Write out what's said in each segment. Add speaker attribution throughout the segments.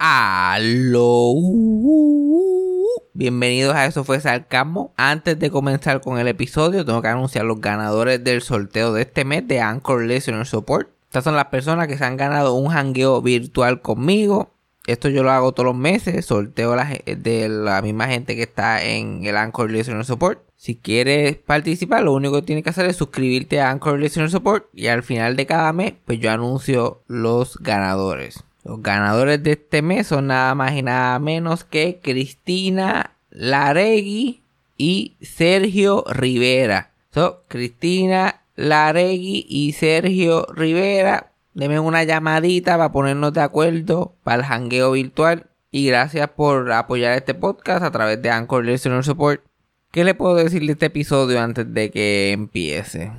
Speaker 1: Aló. Bienvenidos a Eso fue Sarcasmo. Antes de comenzar con el episodio, tengo que anunciar los ganadores del sorteo de este mes de Anchor Listener Support. Estas son las personas que se han ganado un hangueo virtual conmigo. Esto yo lo hago todos los meses. Sorteo de la misma gente que está en el Anchor Listener Support. Si quieres participar, lo único que tienes que hacer es suscribirte a Anchor Listener Support. Y al final de cada mes, pues yo anuncio los ganadores. Los ganadores de este mes son nada más y nada menos que Cristina Laregui y Sergio Rivera. So, Cristina Laregui y Sergio Rivera, denme una llamadita para ponernos de acuerdo para el jangueo virtual. Y gracias por apoyar este podcast a través de Anchor Listener Support. ¿Qué le puedo decir de este episodio antes de que empiece?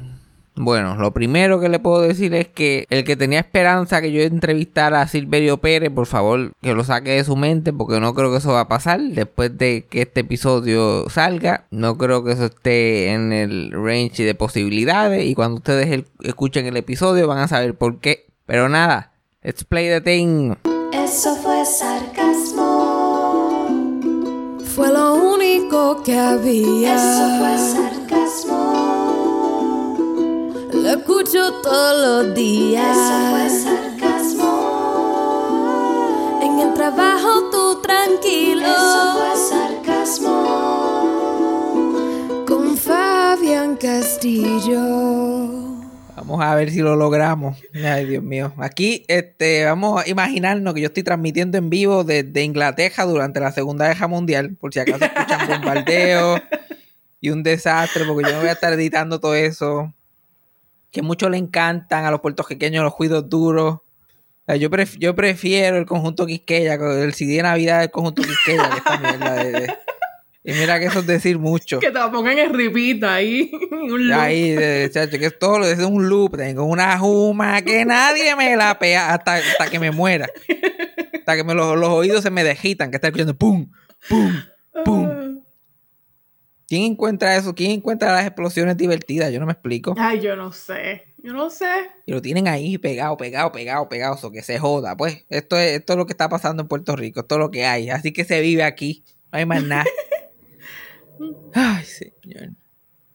Speaker 1: Bueno, lo primero que le puedo decir es que el que tenía esperanza que yo entrevistara a Silverio Pérez, por favor, que lo saque de su mente, porque no creo que eso va a pasar después de que este episodio salga. No creo que eso esté en el range de posibilidades. Y cuando ustedes escuchen el episodio van a saber por qué. Pero nada, let's play the thing.
Speaker 2: Eso fue sarcasmo. Fue lo único que había. Eso fue sarcasmo. Lo escucho todos los días. Eso fue sarcasmo. En el trabajo tú tranquilo. Eso fue sarcasmo. Con Fabián Castillo.
Speaker 1: Vamos a ver si lo logramos. Ay, Dios mío. Aquí este, vamos a imaginarnos que yo estoy transmitiendo en vivo desde Inglaterra durante la Segunda Guerra Mundial, por si acaso escuchan bombardeos y un desastre, porque yo no voy a estar editando todo eso que muchos le encantan a los puertorriqueños los juidos duros. yo, yo prefiero el conjunto Quisqueya, el CD de Navidad del conjunto Quisqueya, que esta mierda y mira que eso es decir mucho.
Speaker 3: Que te lo pongan en ripita ahí.
Speaker 1: Un loop. Ahí, chacho, que es todo, es un loop. Tengo una juma que nadie me la pea hasta, hasta que me muera. Hasta que me, los, los oídos se me dejitan, que está escuchando pum, pum, pum. ¿Quién encuentra eso? ¿Quién encuentra las explosiones divertidas? Yo no me explico.
Speaker 3: Ay, yo no sé. Yo no sé.
Speaker 1: Y lo tienen ahí pegado, pegado, pegado, pegado. O que se joda. Pues esto es, esto es lo que está pasando en Puerto Rico. Esto es lo que hay. Así que se vive aquí. No hay más nada. Ay, señor.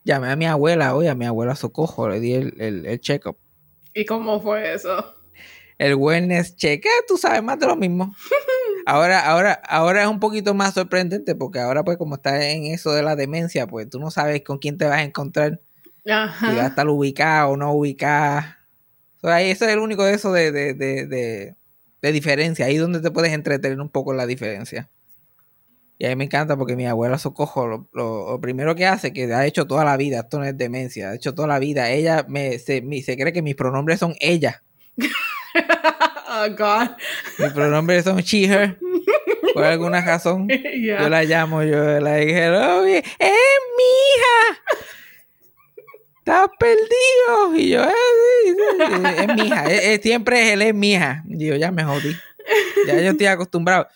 Speaker 1: Llamé a mi abuela hoy, a mi abuela Socojo. Le di el, el, el check-up.
Speaker 3: ¿Y cómo fue eso?
Speaker 1: El wellness check. Eh, tú sabes más de lo mismo. Ahora, ahora, ahora es un poquito más sorprendente porque ahora, pues, como está en eso de la demencia, pues tú no sabes con quién te vas a encontrar. Ajá. Si va a estar ubicado o no ubicado. eso es el único de eso de, de, de, de, diferencia. Ahí es donde te puedes entretener un poco la diferencia. Y a mí me encanta porque mi abuela Socojo, lo, lo, primero que hace, que ha hecho toda la vida, esto no es demencia, ha hecho toda la vida, ella me, se, se cree que mis pronombres son ella.
Speaker 3: oh, God.
Speaker 1: Mi pronombre son she, her. Por alguna razón. Yo la llamo, yo la dije, ¡Es mi hija! ¡Estás perdido! Y yo, eh, es, mi hija. siempre es él, es mi hija. Y yo, ya me jodí. Ya yo estoy acostumbrado.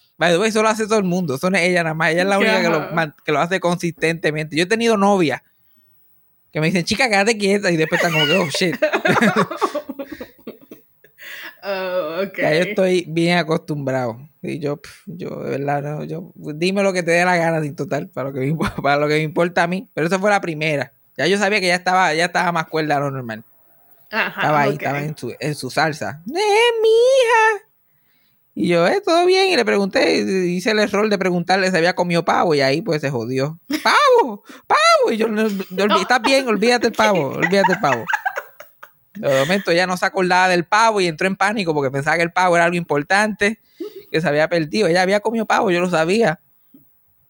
Speaker 1: eso lo hace todo el mundo. Eso no es ella nada más. Ella es la única que lo, que lo hace consistentemente. Yo he tenido novia que me dicen, chica, quédate quieta. Y después están como, oh, shit.
Speaker 3: Oh,
Speaker 1: ya yo estoy bien acostumbrado. Y yo, yo, de verdad, no, yo, dime lo que te dé la gana, sin total, para lo, que me, para lo que me importa a mí. Pero esa fue la primera. Ya yo sabía que ya estaba, ya estaba más cuerda a lo normal. estaba ahí, estaba en su, en su salsa. ¡Eh, mi hija! Y yo, eh, todo bien. Y le pregunté, hice el error de preguntarle si había comido pavo. Y ahí pues se jodió. ¡Pavo! ¡Pavo! Y yo, ¿estás bien? Olvídate el pavo, olvídate el pavo. De momento ya no se acordaba del pavo y entró en pánico porque pensaba que el pavo era algo importante, que se había perdido. Ella había comido pavo, yo lo sabía.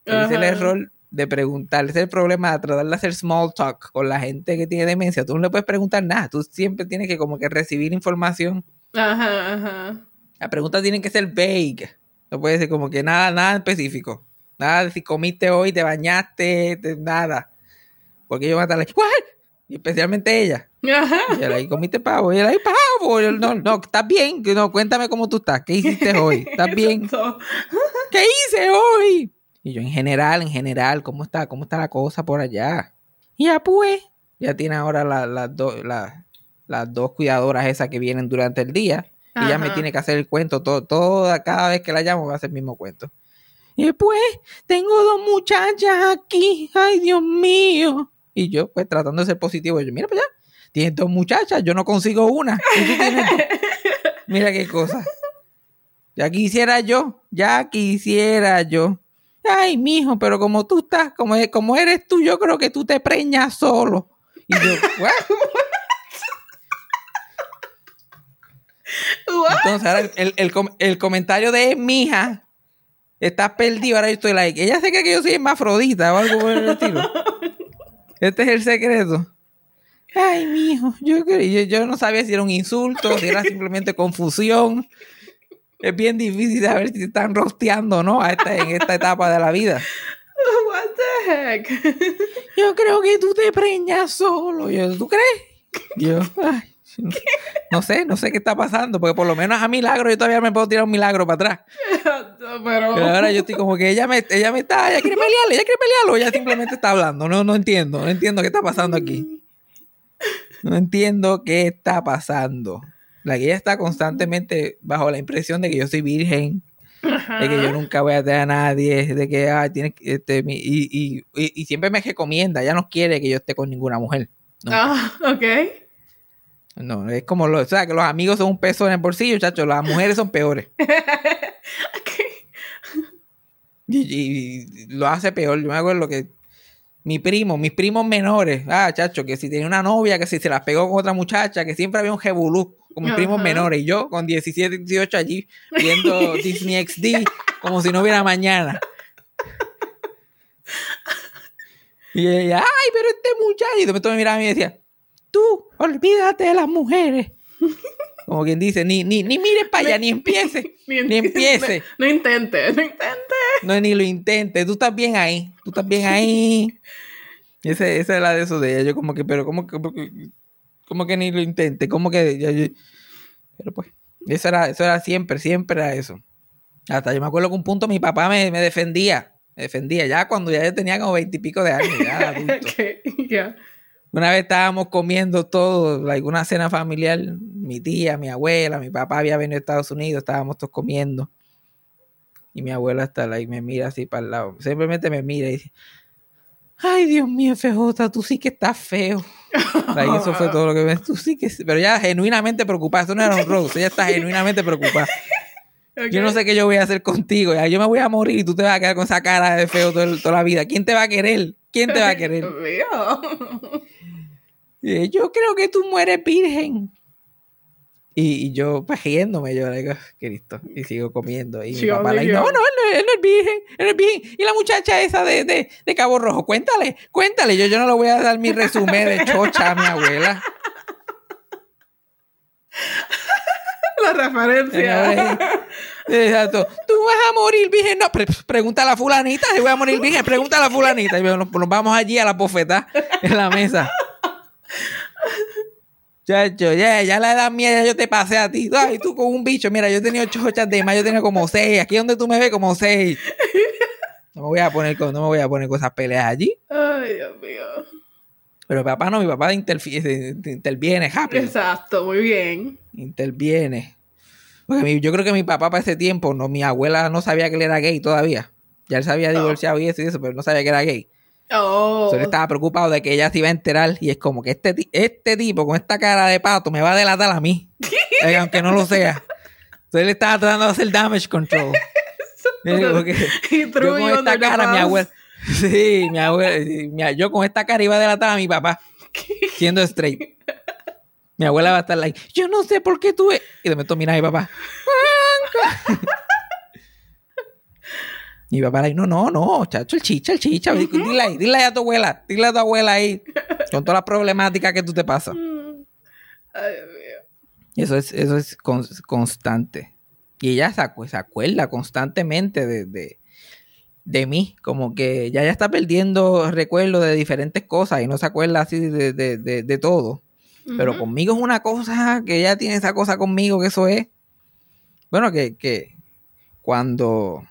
Speaker 1: Ese es el error de preguntar. Ese es el problema de tratar de hacer small talk con la gente que tiene demencia. Tú no le puedes preguntar nada. Tú siempre tienes que como que recibir información.
Speaker 3: Ajá, ajá.
Speaker 1: Las preguntas tienen que ser vague. No puede ser como que nada, nada específico. Nada de si comiste hoy, te bañaste, nada. Porque yo voy a estar like, ¿what? Y especialmente ella. Ajá. Y él ahí comiste pavo. Y él ahí, pavo. no, no, estás bien. No, cuéntame cómo tú estás. ¿Qué hiciste hoy? ¿Estás bien? ¿Qué hice hoy? Y yo, en general, en general, ¿cómo está? ¿Cómo está la cosa por allá? Y ya pues, ya tiene ahora las dos las dos cuidadoras esas que vienen durante el día. Y ella me tiene que hacer el cuento todo, toda, cada vez que la llamo va a hacer el mismo cuento. Y después, tengo dos muchachas aquí, ay Dios mío. Y yo, pues tratando de ser positivo, yo, mira para allá, tienes dos muchachas, yo no consigo una. y tú tienes dos". Mira qué cosa. Ya quisiera yo, ya quisiera yo. Ay, mijo, pero como tú estás, como, e- como eres tú, yo creo que tú te preñas solo. Y yo, "What?".
Speaker 3: What?
Speaker 1: Entonces, ahora el, el el comentario de mija, estás perdido. Ahora yo estoy like, ella se cree que yo soy hermafrodita o algo por el estilo. Este es el secreto. Ay, mijo, yo, yo, yo no sabía si era un insulto, si era simplemente confusión. Es bien difícil saber si te están rosteando o no a esta, en esta etapa de la vida.
Speaker 3: What the heck?
Speaker 1: Yo creo que tú te preñas solo. Yo, ¿Tú crees? Yo, ay, no, sé, no sé qué está pasando, porque por lo menos a milagro yo todavía me puedo tirar un milagro para atrás.
Speaker 3: Pero.
Speaker 1: Pero ahora yo estoy como que ella me, ella me está, ella quiere pelearle, ella quiere pelearlo, ella simplemente está hablando. No, no entiendo, no entiendo qué está pasando aquí. No entiendo qué está pasando. La ella está constantemente bajo la impresión de que yo soy virgen, de que yo nunca voy a tener a nadie, de que tiene este, mi- y, y, y, y siempre me recomienda, ella no quiere que yo esté con ninguna mujer.
Speaker 3: Ah, ok.
Speaker 1: No, es como lo, o sea, que los amigos son un peso en el bolsillo, chacho, las mujeres son peores. Y, y- y lo hace peor. Yo me acuerdo que mi primo, mis primos menores, ah, chacho, que si tenía una novia, que si se la pegó con otra muchacha, que siempre había un jebulú con mis primos menores. Y yo con 17, 18 allí viendo Disney XD como si no hubiera mañana. Y ella, ay, pero este muchacho. Y de me miraba a mí y decía, tú, olvídate de las mujeres. Como quien dice, ni, ni, ni mires para allá, ni empiece. Ni empiece.
Speaker 3: No, no intente, no intente.
Speaker 1: No, ni lo intentes. Tú estás bien ahí. Tú estás bien ahí. Ese, esa es la de eso de ella. Yo como que, pero como que, como que ni lo intente. Como que, yo- pero pues, eso era, eso era siempre, siempre era eso. Hasta yo me acuerdo que un punto mi papá me, me defendía. Me defendía ya cuando ya yo tenía como veintipico de años, ya adulto.
Speaker 3: Ok, ya.
Speaker 1: Una vez estábamos comiendo todo, like, una cena familiar, mi tía, mi abuela, mi papá había venido a Estados Unidos, estábamos todos comiendo. Y mi abuela está like, me mira así para el lado. Simplemente me mira y dice, ay Dios mío, FJ, tú sí que estás feo. Like, eso fue todo lo que me... Tú sí que... Pero ya genuinamente preocupada, eso no era un rose, ella está genuinamente preocupada. Yo no sé qué yo voy a hacer contigo, ya yo me voy a morir y tú te vas a quedar con esa cara de feo todo el- toda la vida. ¿Quién te va a querer? ¿Quién te va a querer?
Speaker 3: Dios mío.
Speaker 1: Y yo creo que tú mueres virgen. Y, y yo, pues riéndome, yo le digo, Cristo, y sigo comiendo. Y mi papá le dice, no, no, él no, él no es virgen, él no es virgen. Y la muchacha esa de, de, de Cabo Rojo, cuéntale, cuéntale. Yo, yo no le voy a dar mi resumen de chocha a mi abuela.
Speaker 3: La referencia.
Speaker 1: Exacto. Tú vas a morir virgen. No, pre- pregunta a la fulanita si voy a morir virgen. Pregunta a la fulanita. Y nos, nos vamos allí a la bofeta en la mesa. Chacho, ya, ya la edad mía, ya yo te pasé a ti. Ay, tú con un bicho. Mira, yo he tenido chochas de más, yo tenido como seis. Aquí donde tú me ves, como seis. No me voy a poner con, no me voy a poner con esas peleas allí.
Speaker 3: Ay, Dios mío.
Speaker 1: Pero mi papá no, mi papá se- interviene rápido.
Speaker 3: Exacto, muy bien.
Speaker 1: interviene. Porque mi- yo creo que mi papá para ese tiempo, no, mi abuela no sabía que él era gay todavía. Ya él se había divorciado y eso y eso, pero no sabía que era gay.
Speaker 3: Oh.
Speaker 1: Él estaba preocupado de que ella se iba a enterar y es como que este, este tipo con esta cara de pato me va a delatar a mí, eh, aunque no lo sea. Entonces él estaba tratando de hacer damage control. Yo con esta cara, mi abuela, sí, mi abuela, yo con esta cara iba a delatar a mi papá, siendo straight. Mi abuela va a estar like, yo no sé por qué tuve. Y de momento mira a mi papá. Y mi papá like, no, no, no, chacho, el chicha, el chicha. Dile ahí, dile ahí a tu abuela, dile a tu abuela ahí, con todas las problemáticas que tú te pasas.
Speaker 3: Mm. Ay, Dios mío.
Speaker 1: Eso es, eso es con- constante. Y ella se, acu- se acuerda constantemente de, de, de mí. Como que ya ya está perdiendo recuerdos de diferentes cosas y no se acuerda así de, de, todo. Pero conmigo es una cosa que ella tiene esa cosa conmigo, que eso es. Bueno, que, que cuando.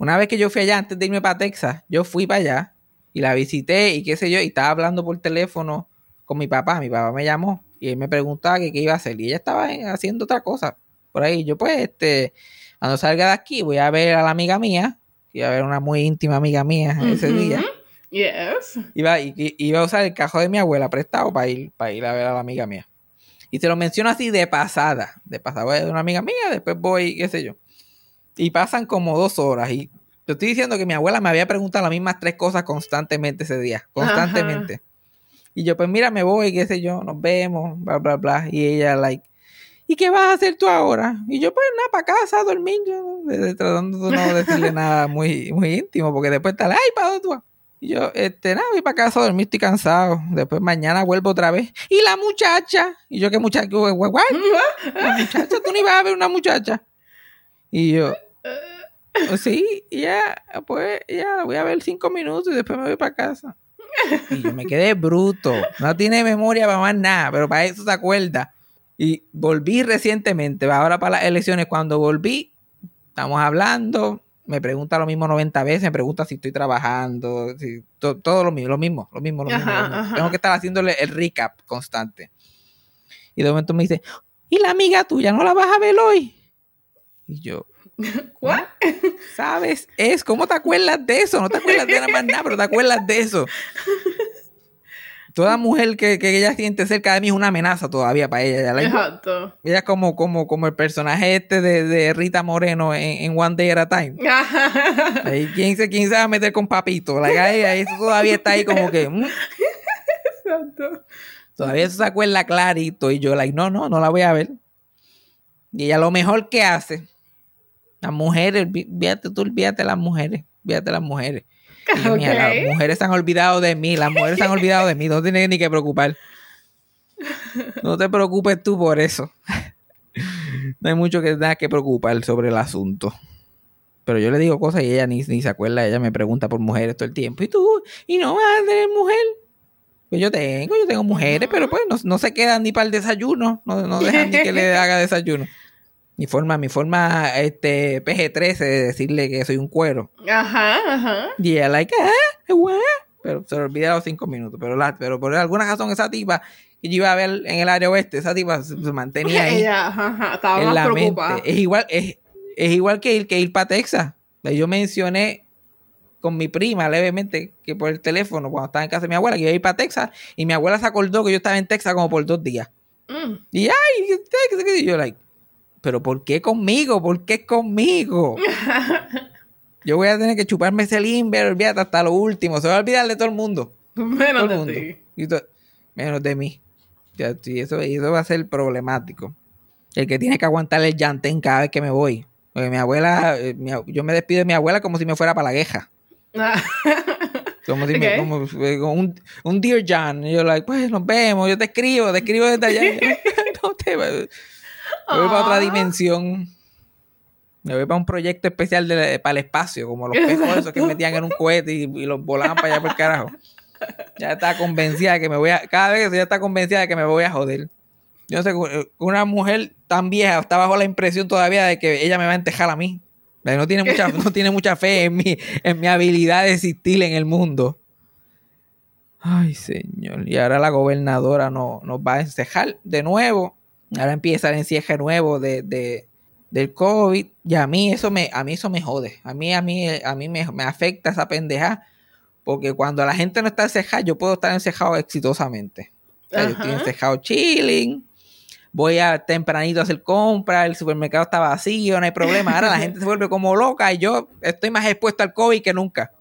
Speaker 1: Una vez que yo fui allá, antes de irme para Texas, yo fui para allá y la visité y qué sé yo, y estaba hablando por teléfono con mi papá. Mi papá me llamó Y él me preguntaba que qué iba a hacer. Y ella estaba en- haciendo otra cosa por ahí. Yo, pues, este, cuando salga de aquí, voy a ver a la amiga mía. Iba a ver una muy íntima amiga mía ese
Speaker 3: Ujú.
Speaker 1: día.
Speaker 3: Yes.
Speaker 1: Iba, iba a usar el cajón de mi abuela prestado para ir, para ir a ver a la amiga mía. Y se lo menciono así de pasada. De pasada voy a una amiga mía, después voy, qué sé yo. Y pasan como dos horas. Y te estoy diciendo que mi abuela me había preguntado las mismas tres cosas constantemente ese día. Constantemente. Y yo, pues mira, me voy, qué sé yo, nos vemos, bla, bla, bla. Y ella, like, ¿y qué vas a hacer tú ahora? Y yo, pues nada, para casa, a dormir. Yo, tratando de no decirle nada muy, muy íntimo, porque después está, ay, ¿para dónde tú vas? Y yo, este, nada, voy para casa a dormir, estoy cansado. Después mañana vuelvo otra vez. ¿Y la muchacha? Y yo, ¿qué muchacha? ¿What? what? ¿La muchacha? ¿Tú ni vas a ver una muchacha? Y yo, "Oh, sí, ya, pues, ya, la voy a ver cinco minutos y después me voy para casa. Y yo me quedé bruto. No tiene memoria para más nada, pero para eso se acuerda. Y volví recientemente, ahora para las elecciones, cuando volví, estamos hablando, me pregunta lo mismo 90 veces, me pregunta si estoy trabajando, si, to- todo lo mismo, lo mismo, lo mismo, lo mismo,
Speaker 3: Ajá,
Speaker 1: lo mismo.
Speaker 3: ajá.
Speaker 1: Tengo que estar haciéndole el recap constante. Y de momento me dice, ¿y la amiga tuya no la vas a ver hoy? Y yo,
Speaker 3: What?
Speaker 1: ¿sabes? Es, ¿cómo te acuerdas de eso? No te acuerdas de nada más nada, pero te acuerdas de eso. Toda mujer que, que ella siente cerca de mí es una amenaza todavía para ella. Ella, like,
Speaker 3: Exacto.
Speaker 1: ella es como, como, como el personaje este de, de Rita Moreno en, en One Day at a Time. Ahí, ¿quién, se, ¿Quién se va a meter con Papito? Ahí, eso todavía está ahí como que... mm,
Speaker 3: Exacto.
Speaker 1: todavía eso se acuerda clarito. Y yo, like, no, no, no la voy a ver. Y ella lo mejor que hace, las mujeres, fíjate tú, olvídate las mujeres, fíjate las mujeres. Y yo, las mujeres se han olvidado de mí, las mujeres se han olvidado de mí, no tienes ni que preocupar. No te preocupes tú por eso. No hay mucho que nada que preocupar sobre el asunto. Pero yo le digo cosas y ella ni, ni se acuerda, ella me pregunta por mujeres todo el tiempo. ¿Y tú? ¿Y no vas a tener mujer? Pues yo tengo, yo tengo mujeres, pero pues no, no se quedan ni para el desayuno, no, no dejan ni que le haga desayuno. Mi forma, mi forma este PG-13 de decirle que soy un cuero.
Speaker 3: Ajá, ajá.
Speaker 1: Y ella, like, ah, what? Pero se le olvida los cinco minutos. Pero, la, pero por alguna razón, esa tipa que yo iba a ver en el área oeste, esa tipa se, se mantenía ahí
Speaker 3: Ella, ajá, ajá, estaba
Speaker 1: en
Speaker 3: más
Speaker 1: la mente.
Speaker 3: preocupada.
Speaker 1: Es igual, es, es igual que ir, que ir para Texas. Yo mencioné con mi prima levemente que por el teléfono cuando estaba en casa de mi abuela que iba a ir para Texas y mi abuela se acordó que yo estaba en Texas como por dos días.
Speaker 3: Mm.
Speaker 1: Y ay, Texas, y yo like, pero ¿por qué conmigo? ¿Por qué conmigo? Yo voy a tener que chuparme ese limber, olvídate hasta lo último. Se va a olvidar de todo el mundo.
Speaker 3: Menos
Speaker 1: Todo el
Speaker 3: de ti.
Speaker 1: Y to- menos de mí. Ya, sí, eso, y eso va a ser problemático. El que tiene que aguantar el llantén cada vez que me voy. Porque mi abuela, eh, mi yo me despido de mi abuela como si me fuera para la queja.
Speaker 3: Ah.
Speaker 1: Como si me, eh, como un, un Dear John. Y yo, like, pues nos vemos, yo te escribo, te escribo desde allá. no te me voy para otra
Speaker 3: Ah.
Speaker 1: dimensión. Me voy para un proyecto especial de- para el espacio, como los pejos esos que metían en un cohete y, y los volaban para allá por el carajo. Ya está convencida de que me voy a. Cada vez ya está convencida de que me voy a joder. Yo no sé, una mujer tan vieja está bajo la impresión todavía de que ella me va a entejar a mí. Que No tiene mucha, no tiene mucha fe en mi, en mi habilidad de existir en el mundo. Ay, señor. Y ahora la gobernadora no, nos va a encejar de nuevo. Ahora empieza el encierre nuevo de, de- del COVID. Y a mí eso me, a mí eso me jode. A mí, a mí, a mí me, me afecta esa pendeja. Porque cuando la gente no está encejada, yo puedo estar encejado exitosamente. O sea, yo estoy encejado chilling. Voy a tempranito a hacer compras, el supermercado está vacío, no hay problema. Ahora la gente se vuelve como loca y yo estoy más expuesto al COVID que nunca.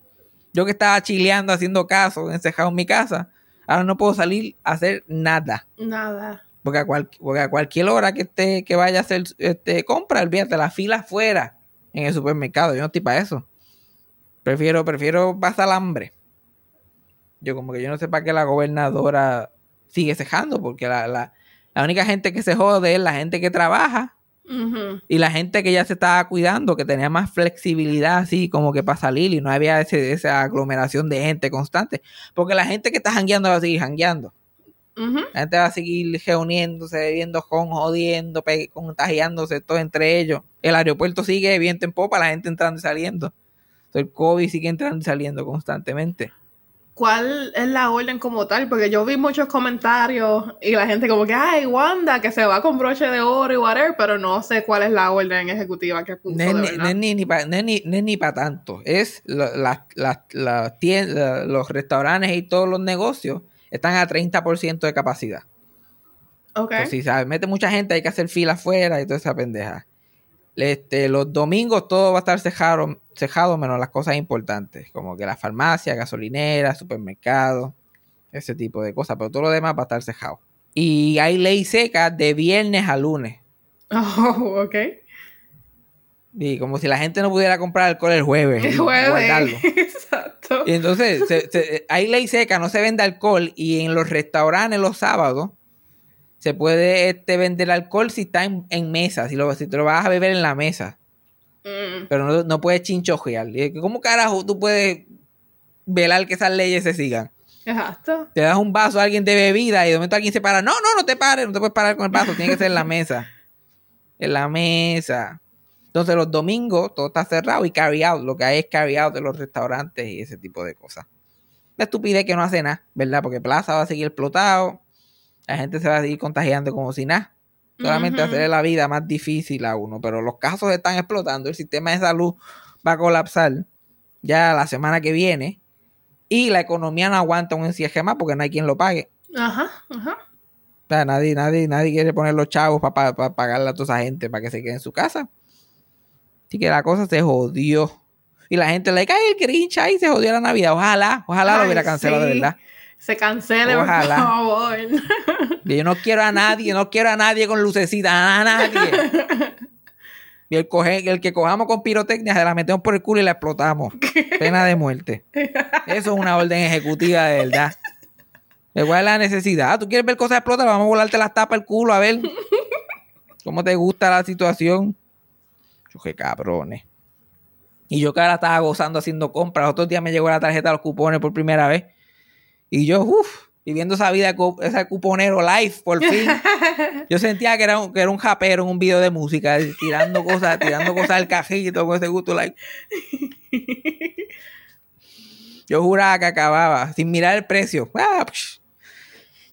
Speaker 1: Yo que estaba chileando, haciendo caso, encejado en mi casa, ahora no puedo salir a hacer nada.
Speaker 3: Nada.
Speaker 1: Porque a, cual- porque a cualquier hora que esté, que vaya a hacer este, compra, olvídate, la fila afuera en el supermercado. Yo no estoy para eso. Prefiero, prefiero pasar hambre. Yo como que yo no sé para qué la gobernadora sigue cejando, porque la, la, la única gente que se jode es la gente que trabaja y la gente que ya se estaba cuidando, que tenía más flexibilidad así como que para salir y no había ese- esa aglomeración de gente constante. Porque la gente que está jangueando va a seguir jangueando. La gente va a seguir reuniéndose, bebiendo con, jodiendo, contagiándose, todo entre ellos. El aeropuerto sigue viento en popa, la gente entrando y saliendo. Entonces, el COVID sigue entrando y saliendo constantemente.
Speaker 3: cuál es la orden como tal, porque yo vi muchos comentarios y la gente como que, ay, Wanda, que se va con broche de oro y whatever, pero no sé cuál es la orden ejecutiva que puso.
Speaker 1: No es ni, ni pa- para tanto. Es la- la- la- los restaurantes y todos los negocios están a 30% de capacidad.
Speaker 3: Ok.
Speaker 1: Pues si se mete mucha gente, hay que hacer fila afuera y toda esa pendeja. Este, los domingos todo va a estar cejado, cejado menos las cosas importantes, como que la farmacia, gasolinera, supermercado, ese tipo de cosas, pero todo lo demás va a estar cejado. Y hay ley seca de viernes a lunes.
Speaker 3: Oh, ok.
Speaker 1: Y como si la gente no pudiera comprar alcohol el jueves.
Speaker 3: El jueves.
Speaker 1: guardarlo.
Speaker 3: Exacto.
Speaker 1: Y entonces, se- se- hay ley seca, no se vende alcohol. Y en los restaurantes los sábados se puede este, vender alcohol si está en, en mesa, si, lo, si te lo vas a beber en la mesa.
Speaker 3: Mm,
Speaker 1: Pero no, no puedes chinchojear. ¿Cómo carajo tú puedes velar que esas leyes se sigan?
Speaker 3: Exacto.
Speaker 1: Te das un vaso a alguien de bebida y de momento alguien se para. No, no, no te pares, no te puedes parar con el vaso, tiene que ser en la mesa. En la mesa. Entonces los domingos todo está cerrado y carry out. Lo que hay es carry out de los restaurantes y ese tipo de cosas. La estupidez que no hace nada, ¿verdad? Porque Plaza va a seguir explotado. La gente se va a seguir contagiando como si nada. Solamente
Speaker 3: Ujú.
Speaker 1: hacerle la vida más difícil a uno. Pero los casos están explotando. El sistema de salud va a colapsar ya la semana que viene. Y la economía no aguanta un encierre más porque no hay quien lo pague.
Speaker 3: Ajá, ajá.
Speaker 1: O sea, nadie, nadie, nadie quiere poner los chavos para pagarle a toda esa gente para que se quede en su casa. Así que la cosa se jodió. Y la gente le cae el Grinch ahí se jodió la Navidad. Ojalá, ojalá lo hubiera cancelado de verdad.
Speaker 3: Se cancele,
Speaker 1: Ojalá.
Speaker 3: por favor.
Speaker 1: Yo no quiero a nadie, no quiero a nadie con lucecita, a nadie. Y el, coge- el que cojamos con pirotecnia se la metemos por el culo y la explotamos. Pena de muerte. Eso es una orden ejecutiva de verdad. ¿Cuál es la necesidad? ¿Tú quieres ver cosas explotar? Vamos a volarte las tapas el culo a ver cómo te gusta la situación. Yo qué cabrones. Y yo que ahora estaba gozando haciendo compras. Otros días me llegó la tarjeta de los cupones por primera vez. Y yo, uff, viviendo esa vida, ese cuponero live, por fin. Yo sentía que era un, que era un japero en un video de música, tirando cosas, tirando cosas al cajito con ese gusto like. Yo juraba que acababa, sin mirar el precio. Ah, psh,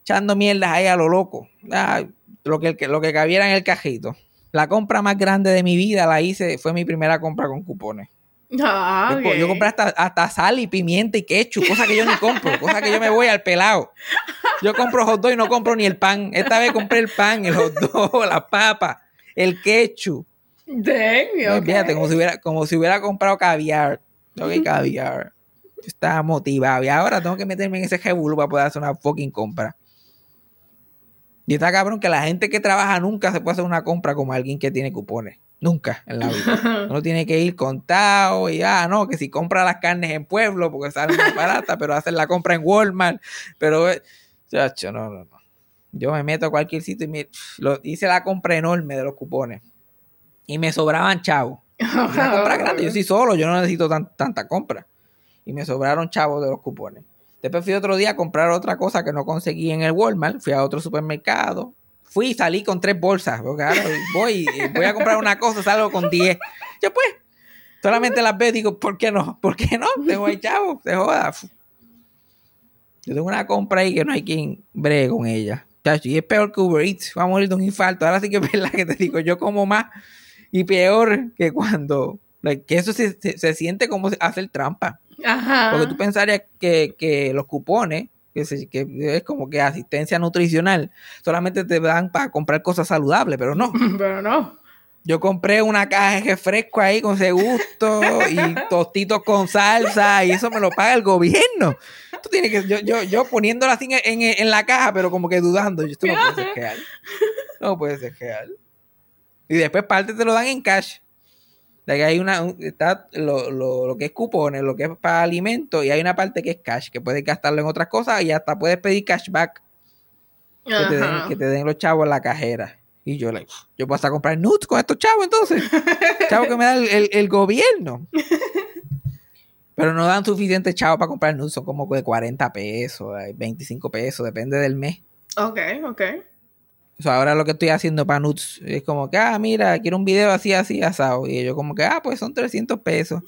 Speaker 1: echando mierdas ahí a lo loco. Ah, lo, que, lo que cabiera en el cajito. La compra más grande de mi vida la hice, fue mi primera compra con cupones.
Speaker 3: Ah,
Speaker 1: Yo, co- yo
Speaker 3: ok.
Speaker 1: compré hasta, hasta sal y pimienta y ketchup, cosa que yo ni compro, cosa que yo me voy al pelado. Yo compro hot dog y no compro ni el pan. Esta vez compré el pan, el hot dog, la papa, el ketchup.
Speaker 3: Dang,
Speaker 1: No,
Speaker 3: ok.
Speaker 1: Fíjate, como si hubiera, como si hubiera comprado caviar. Que caviar. Yo estaba motivado y ahora tengo que meterme en ese revuelo para poder hacer una fucking compra. Y está cabrón que la gente que trabaja nunca se puede hacer una compra como alguien que tiene cupones. Nunca en la vida. Uno tiene que ir contado y ah, no, que si compra las carnes en pueblo porque salen más baratas, pero hacen la compra en Walmart. Pero, eh, chacho, no, no, no. Yo me meto a cualquier sitio y me, lo- hice la compra enorme de los cupones. Y me sobraban chavos. Una compra grande. Yo soy solo, yo no necesito tan- tanta compra. Y me sobraron chavos de los cupones. Después fui otro día a comprar otra cosa que no conseguí en el Walmart. Fui a otro supermercado. Fui y salí con tres bolsas. Porque voy, voy a comprar una cosa, salgo con diez. Yo pues, solamente las veo y digo, ¿por qué no? ¿Por qué no? Tengo ahí chavos, se joda. Yo tengo una compra ahí que no hay quien bregue con ella. Chacho, y es peor que Uber Eats. Va a morir de un infarto. Ahora sí que es verdad que te digo, yo como más y peor que cuando. Que eso se, se- se siente como hacer trampa.
Speaker 3: Ajá.
Speaker 1: Porque tú pensarías que, que los cupones, que, se- que es como que asistencia nutricional, solamente te dan para comprar cosas saludables, pero no.
Speaker 3: Pero no.
Speaker 1: Yo compré una caja de refresco ahí con ese gusto y tostitos con salsa y eso me lo paga el gobierno. Tú tienes que, yo, yo, yo poniéndola así en, en- en la caja, pero como que dudando, esto no puede ser real. No puede ser real. Y después parte te lo dan en cash. De que hay una, un- está lo, lo, lo que es cupones, lo que es para alimentos, y hay una parte que es cash, que puedes gastarlo en otras cosas y hasta puedes pedir cashback que te, den,
Speaker 3: Ajá.
Speaker 1: que te den los chavos en la cajera. Y yo, like, yo puedo hasta comprar nuts con estos chavos entonces. chavos que me da el, el- el gobierno. Pero no dan suficiente chavos para comprar nuts, son como de 40 pesos, ay, 25 pesos, depende del mes.
Speaker 3: Ok, ok.
Speaker 1: O sea, ahora lo que estoy haciendo para nuts es como que, ah, mira, quiero un video así, así, asado. Y yo como que, ah, pues son 300 pesos.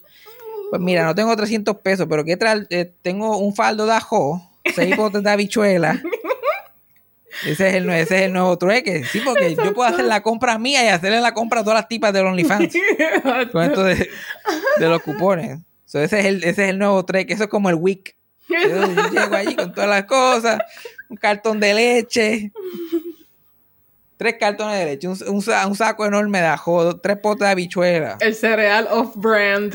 Speaker 1: Pues mira, no tengo 300 pesos, pero ¿qué tal? Eh, tengo un faldo de ajo, seis potes de habichuela. Ese es, el, ese es el nuevo trueque. Sí, porque yo puedo hacer la compra mía y hacerle la compra a todas las tipas del OnlyFans. con esto de, de los cupones. So, ese, es el, ese es el nuevo trueque. Eso es como el WIC. Yo, yo llego allí con todas las cosas, un cartón de leche, tres cartones de leche, un, un un saco enorme de ajo, tres potes de habichuela.
Speaker 3: El cereal off-brand.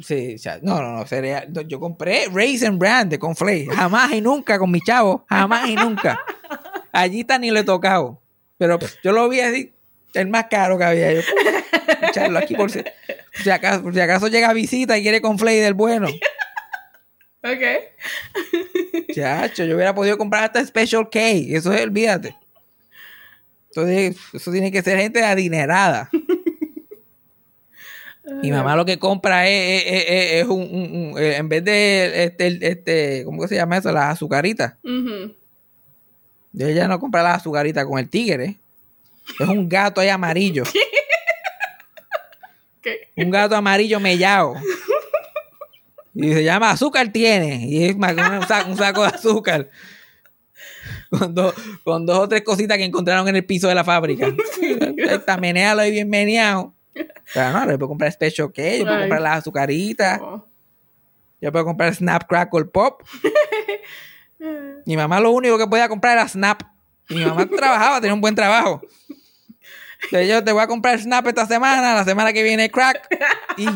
Speaker 1: Sí, o sea, no, no, no, cereal. No, Yo compré Raisin Brand de Conflay. Jamás y nunca con mi chavo. Jamás y nunca. Allí está ni lo he tocado. Pero yo lo vi así, el más caro que había. Yo, echarlo aquí por si, por si acaso, por si acaso llega visita y quiere Conflay del bueno.
Speaker 3: ok.
Speaker 1: Chacho, yo hubiera podido comprar hasta Special K. Eso es, olvídate. Entonces, eso tiene que ser gente adinerada. Mi mamá lo que compra es, es- es- es un, un- un- eh, en vez de este, este, ¿cómo se llama eso? Las azucaritas.
Speaker 3: Ujú.
Speaker 1: Ella no compra las azucaritas con el tigre. Es un gato ahí amarillo.
Speaker 3: ¿Qué?
Speaker 1: Un gato amarillo mellado. Y se llama Azúcar Tiene. Y es más, un, saco, un saco de azúcar. Con dos, con dos o tres cositas que encontraron en el piso de la fábrica. Está menealo ahí bien meneado. Pero no, yo puedo comprar Special K, yo puedo comprar las azucaritas,
Speaker 3: Oh.
Speaker 1: yo puedo comprar Snap Crackle Pop. Mi mamá lo único que podía comprar era Snap. Y mi mamá trabajaba, tenía un buen trabajo. Entonces yo te voy a comprar Snap esta semana, la semana que viene Crack. Y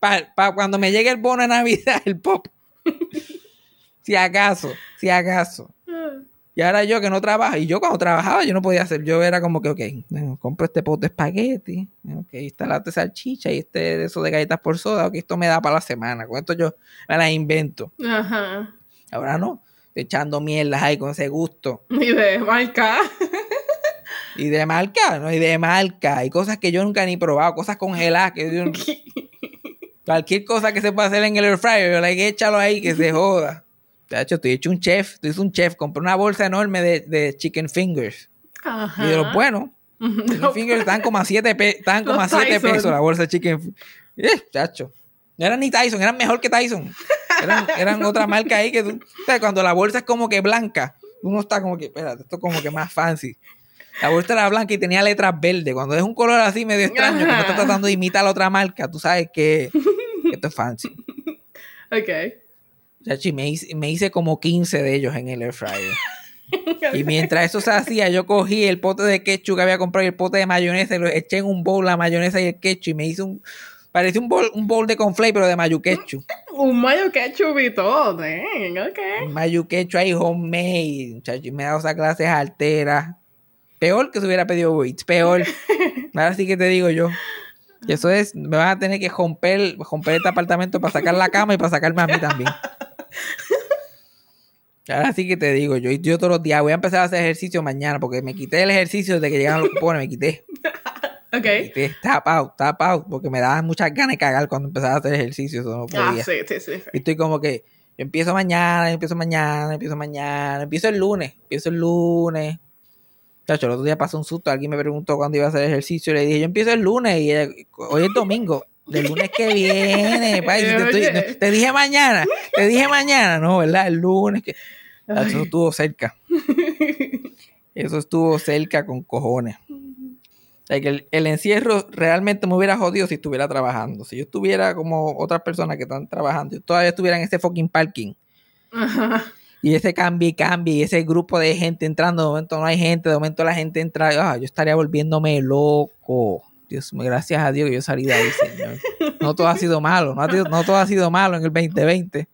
Speaker 1: para cuando me llegue el bono de Navidad, el Pop. Si acaso, si acaso. Y ahora yo que no trabajo, y yo cuando trabajaba yo no podía hacer, yo era como que, ok, bueno, compro este pote de espagueti, ok, esta lata de salchicha y este de eso de galletas por soda, ok, esto me da para la semana, con esto yo me las invento.
Speaker 3: Ajá.
Speaker 1: Ahora no, estoy echando mierdas ahí con ese gusto.
Speaker 3: Y de marca.
Speaker 1: Y de marca, ¿no? Y de marca, hay cosas que yo nunca ni he probado, cosas congeladas que yo, cualquier cosa que se pueda hacer en el air fryer, yo le que échalo ahí que se joda. Hecho, estoy hecho un chef, un chef, compré una bolsa enorme de, de chicken fingers.
Speaker 3: Ajá.
Speaker 1: Y de los buenos, Chicken fingers estaban como a 7 estaban como a
Speaker 3: Los
Speaker 1: siete
Speaker 3: Tyson.
Speaker 1: pesos la bolsa de chicken. Eh, chacho. No eran ni Tyson, eran mejor que Tyson. Eran, eran otra marca ahí que tú. o sea, cuando la bolsa es como que blanca, uno está como que, espérate, esto es como que más fancy. La bolsa era blanca y tenía letras verdes. Cuando es un color así medio extraño, que no está tratando de imitar la otra marca, tú sabes que, que esto es fancy.
Speaker 3: Ok.
Speaker 1: Chacho, y me hice, me hice como 15 de ellos en el air fryer. Y mientras eso se hacía, yo cogí el pote de ketchup que había comprado y el pote de mayonesa y lo eché en un bowl la mayonesa y el ketchup y me hice un... Parecía un bowl, un bowl de conflay, pero de mayo ketchup.
Speaker 3: Un mayo ketchup y todo. Dang, ok.
Speaker 1: Mayo ketchup ahí homemade. Muchacho, y me he dado esas clases alteras. Peor que se hubiera pedido Eats, Peor. Ahora sí que te digo yo. Y eso es, me van a tener que romper, romper este apartamento para sacar la cama y para sacarme a mí también. Ahora sí que te digo, yo, yo todos los días voy a empezar a hacer ejercicio mañana porque me quité el ejercicio desde que llegaron los cupones, me quité.
Speaker 3: Ok.
Speaker 1: Me quité, tap out, tap out, porque me daban muchas ganas de cagar cuando empezaba a hacer ejercicio, eso no
Speaker 3: Ah,
Speaker 1: podía.
Speaker 3: sí, sí, sí. sí.
Speaker 1: Y estoy como que, yo empiezo mañana, empiezo mañana, empiezo mañana, empiezo el lunes, empiezo el lunes. Chacho, el otro día pasó un susto, alguien me preguntó cuándo iba a hacer ejercicio, y le dije, yo empiezo el lunes, y ella, hoy es domingo, del lunes que viene, y te, estoy-
Speaker 3: Oye.
Speaker 1: no, te dije mañana, te dije mañana, no, ¿verdad? El lunes que... Chacho, Eso estuvo cerca. Eso estuvo cerca con cojones. O sea, que el, el encierro realmente me hubiera jodido si estuviera trabajando. Si yo estuviera como otras personas que están trabajando, yo todavía estuviera en ese fucking parking.
Speaker 3: Ajá.
Speaker 1: Y ese cambio y cambio, y ese grupo de gente entrando, de momento no hay gente, de momento la gente entra, ah, yo estaría volviéndome loco. Dios mío, gracias a Dios que yo salí de ahí, Señor. No todo ha sido malo, no, ha sido- no todo ha sido malo en el 2020.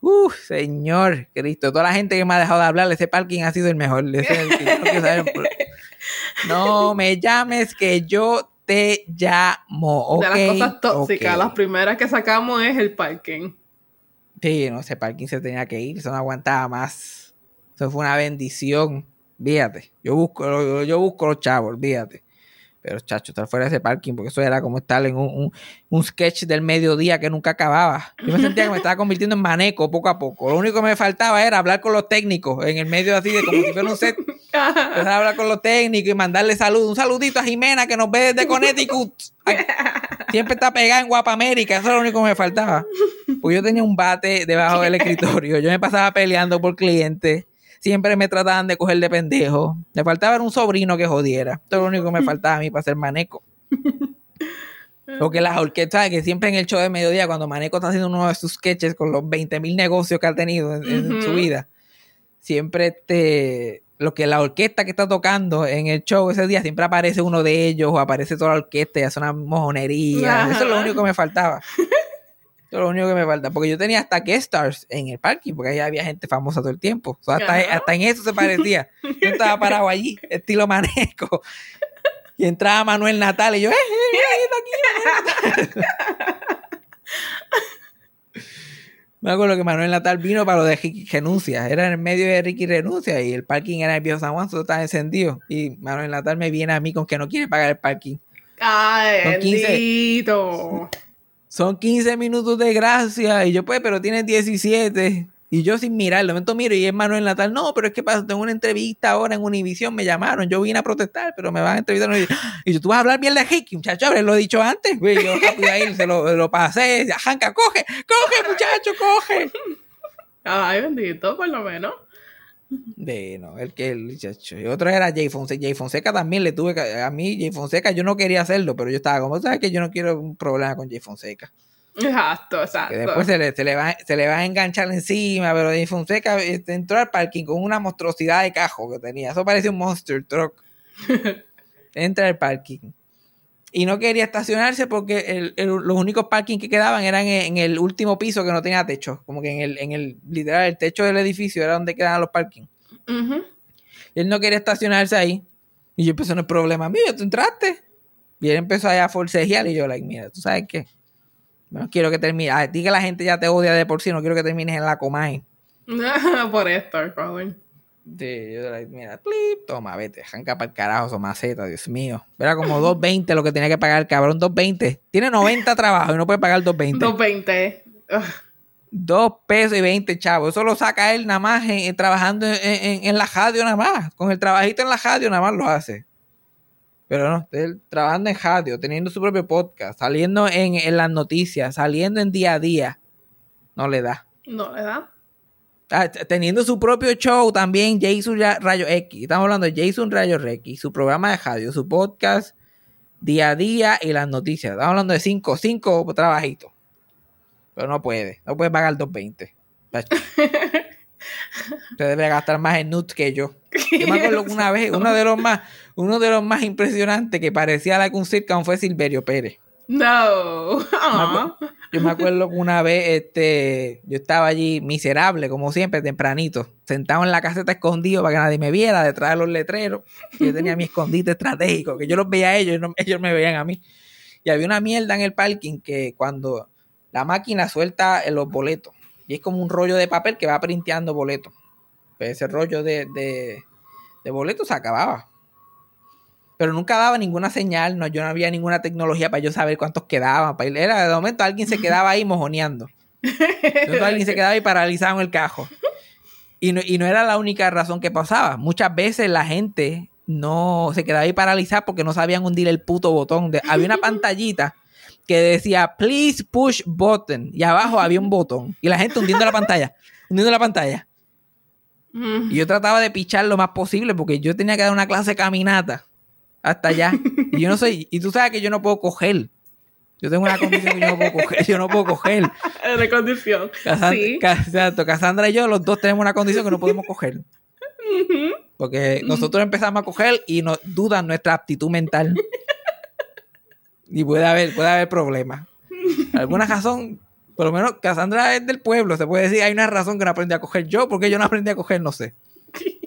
Speaker 1: Uf, Señor Cristo, toda la gente que me ha dejado de hablar, ese parking ha sido el mejor. Ese es el que yo no saber me llames que yo te llamo.
Speaker 3: De las cosas tóxicas, las primeras que sacamos es el parking.
Speaker 1: Sí, no, ese parking se tenía que ir, eso no aguantaba más. Eso fue una bendición. Fíjate, yo busco, yo, yo busco los chavos, olvídate. Pero chacho, estar fuera de ese parking, porque eso era como estar en un, un- sketch del mediodía que nunca acababa. Yo me sentía que me estaba convirtiendo en maneco poco a poco. Lo único que me faltaba era hablar con los técnicos en el medio así de como si fuera un set. A hablar con los técnicos y mandarle saludos. Un saludito a Jimena que nos ve desde Connecticut. Siempre está pegada en Guapa América, eso es lo único que me faltaba. Porque yo tenía un bate debajo del escritorio, yo me pasaba peleando por clientes, siempre me trataban de coger de pendejo. Me faltaba un sobrino que jodiera. Eso es lo único que me faltaba a mí para ser maneco. Porque las orquestas, que siempre en el show de mediodía, cuando Maneco está haciendo uno de sus sketches con los 20 mil negocios que ha tenido en, en su vida, siempre te, lo que la orquesta que está tocando en el show ese día, siempre aparece uno de ellos o aparece toda la orquesta y hace una mojonería. Eso es lo único que me faltaba. Eso es lo único que me falta. Porque yo tenía hasta guest stars en el parking, porque ahí había gente famosa todo el tiempo. O sea, hasta, hasta en eso se parecía. Yo estaba parado allí, estilo maneco. Y entraba Manuel Natal y yo, ¡eh, eh, eh, está aquí, Manuel Natal". Me acuerdo que Manuel Natal vino para lo de Ricky Renuncia. Era en el medio de Ricky Renuncia y el parking era el viejo San Juan, todo estaba encendido. Y Manuel Natal me viene a mí con que no quiere pagar el parking.
Speaker 3: Ay,
Speaker 1: 15. Son 15 minutos de gracia. Y yo, pues, pero tienes 17. Y yo sin mirar, de momento miro y es Manuel Natal. No, pero es que pasa, tengo una entrevista ahora en Univision, me llamaron. Yo vine a protestar, pero me van a entrevistar. Y yo, tú vas a hablar bien de Ricky, muchacho, lo he dicho antes. Güey, yo ahí se lo, lo pasé. Janca, coge, coge, muchacho, coge.
Speaker 3: Ay, bendito, por lo menos.
Speaker 1: De, no, el que el muchacho. Y otro era Jay Fonseca. Jay Fonseca también le tuve que. A mí, Jay Fonseca, yo no quería hacerlo, pero yo estaba como, ¿sabes que Yo no quiero un problema con Jay Fonseca.
Speaker 3: Exacto, exacto.
Speaker 1: Que después se le, se, le va, se le va a enganchar encima, pero Jay Fonseca este, entró al parking con una monstruosidad de cajo que tenía. Eso parecía un monster truck. Entra al parking. Y no quería estacionarse porque el- el- los únicos parking que quedaban eran en, en el último piso que no tenía techo. Como que en el, en el, literal, el techo del edificio era donde quedaban los parking.
Speaker 3: Ujú.
Speaker 1: Y él no quería estacionarse ahí. Y yo empecé, no es problema mío, tú entraste. Y él empezó allá a forcejear y yo, like, mira, ¿tú sabes qué? No quiero que termine. A ti que la gente ya te odia de por sí, no quiero que termines en la Comay.
Speaker 3: por esto, por favor.
Speaker 1: Sí, yo, mira, plip, toma, vete, janca para el carajo, so maceta, Dios mío. Era como 2.20 lo que tenía que pagar el cabrón, 2.20. Tiene 90 trabajos y no puede pagar 2.20.
Speaker 3: 220. Ugh.
Speaker 1: 2 pesos y 20 chavos. Eso lo saca él nada más en- trabajando en, en- en la radio nada más. Con el trabajito en la radio nada más lo hace. Pero no, él trabajando en radio, teniendo su propio podcast, saliendo en, en las noticias, saliendo en día a día, no le da.
Speaker 3: No le da.
Speaker 1: Ah, teniendo su propio show también, Jason Ra- Rayo X. Estamos hablando de Jason Rayo X, su programa de radio, su podcast, día a día y las noticias. Estamos hablando de cinco, cinco trabajitos. Pero no puede, no puede pagar 220. Tacho. Usted debe gastar más en nuts que yo. Yo me acuerdo una vez, uno de los más, uno de los más impresionantes que parecía la que un sitcom fue Silverio Pérez.
Speaker 3: No. Ah.
Speaker 1: Yo me acuerdo que una vez este, yo estaba allí miserable, como siempre, tempranito, sentado en la caseta escondido para que nadie me viera, detrás de los letreros. Yo tenía mi escondite estratégico, que yo los veía a ellos y no- ellos me veían a mí. Y había una mierda en el parking que cuando la máquina suelta en los boletos, y es como un rollo de papel que va printeando boletos. Pues ese rollo de, de, de boletos se acababa. Pero nunca daba ninguna señal, no, yo no había ninguna tecnología para yo saber cuántos quedaban. para ir- Era de momento alguien se quedaba ahí mojoneando. Alguien se quedaba ahí paralizado en el cajo. Y no, y no era la única razón que pasaba. Muchas veces la gente no se quedaba ahí paralizada porque no sabían hundir el puto botón. De- había una pantallita que decía please push button y abajo había un botón y la gente hundiendo la pantalla, hundiendo la pantalla. Y yo trataba de pichar lo más posible porque yo tenía que dar una clase de caminata hasta allá. Y yo no soy, y tú sabes que yo no puedo coger. Yo tengo una condición que yo no puedo coger. Yo no puedo coger.
Speaker 3: De condición.
Speaker 1: Casandra,
Speaker 3: Sí.
Speaker 1: Exacto, Cassandra y yo, los dos tenemos una condición que no podemos coger. Porque nosotros empezamos a coger y nos dudan nuestra aptitud mental. Y puede haber, puede haber problemas. Alguna razón, por lo menos Cassandra es del pueblo, se puede decir, hay una razón que no aprendí a coger yo, porque yo no aprendí a coger, no sé.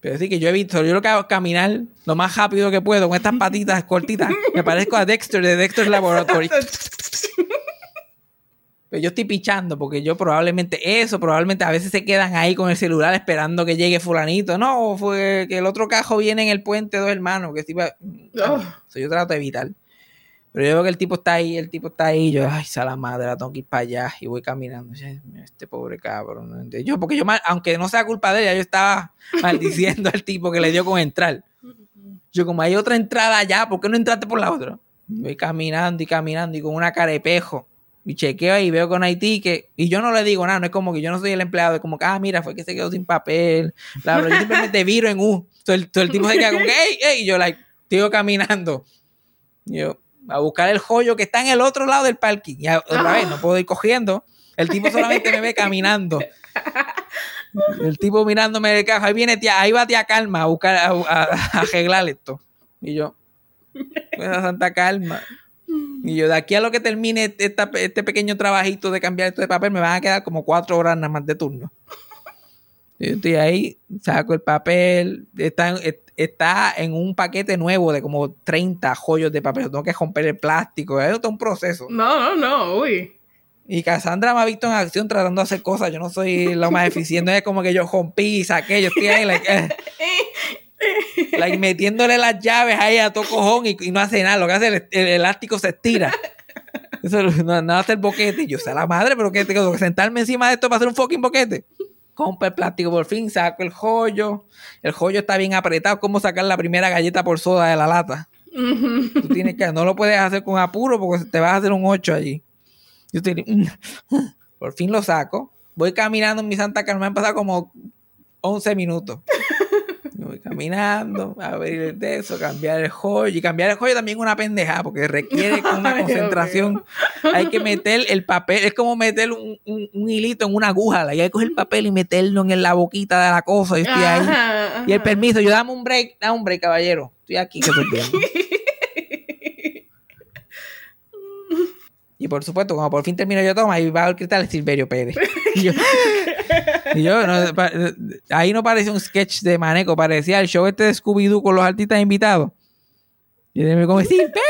Speaker 1: Pero sí que yo he visto, yo lo que hago es caminar lo más rápido que puedo con estas patitas cortitas. Me parezco a Dexter de Dexter's Laboratory. Pero yo estoy pichando porque yo probablemente eso, probablemente a veces se quedan ahí con el celular esperando que llegue fulanito. No, fue que el otro cajo viene en el puente dos hermanos, que sí va-
Speaker 3: Oh.
Speaker 1: So, yo trato de evitar. Pero yo veo que el tipo está ahí, el tipo está ahí, yo, ay, sala madre, la tengo que ir para allá y voy caminando. Este pobre cabrón. Yo, porque yo, aunque no sea culpa de ella, yo estaba maldiciendo al tipo que le dio con entrar. Yo, como hay otra entrada allá, ¿por qué no entraste por la otra? Voy caminando y caminando y con una cara de pejo. Y chequeo ahí, veo con hay ticket. Y yo no le digo nada, no es como que yo no soy el empleado. Es como que, ah, mira, fue que se quedó sin papel. La verdad, yo simplemente viro en U. Todo el, todo el tipo se queda como que, ey, ey. Y yo, like, sigo caminando. Y yo, a buscar el joyo que está en el otro lado del parking. Y otra vez, no puedo ir cogiendo. El tipo solamente me ve caminando. El tipo mirándome de caja. Ahí viene tía, ahí va tía Calma a buscar, a, a- a arreglar esto. Y yo, esa santa calma. Y yo, de aquí a lo que termine esta- este pequeño trabajito de cambiar esto de papel, me van a quedar como cuatro horas nada más de turno. Estoy ahí, saco el papel, está, en- está en un paquete nuevo de como 30 joyos de papel. Tengo que romper el plástico, es todo un proceso.
Speaker 3: No, no, no, uy.
Speaker 1: Y Cassandra me ha visto en acción tratando de hacer cosas. Yo no soy lo más eficiente. Es como que yo rompí y saqué. Yo estoy ahí, like, eh, like, metiéndole las llaves ahí a todo cojón y, y no hace nada. Lo que hace es el, el elástico se estira. Eso no, hace el boquete. Yo sé la madre, pero ¿qué tengo que sentarme encima de esto para hacer un fucking boquete? Compra el plástico por fin, saco el joyo. El joyo está bien apretado. ¿Cómo sacar la primera galleta por soda de la lata? Tú tienes que, no lo puedes hacer con apuro porque te vas a hacer un 8 allí. Yo estoy, por fin lo saco. Voy caminando en mi Santa Carmen, me han pasado como 11 minutos. Voy caminando, a abrir de eso, cambiar el joyo. Y cambiar el joyo también es una pendeja porque requiere una concentración. Hay que meter el papel, es como meter un, un- un hilito en una aguja. Hay que coger el papel y meterlo en la boquita de la cosa. Y estoy ahí.
Speaker 3: Ajá,
Speaker 1: Y el permiso, yo dame un break, dame un break, caballero. Estoy aquí, que estoy. Y por supuesto, cuando por fin termino yo toma, ahí va el cristal Silverio Pérez. Y yo, y yo, no, pa- ahí no parecía un sketch de Maneco, parecía el show este de Scooby-Doo con los artistas invitados. Y él me como, Silverio Pérez,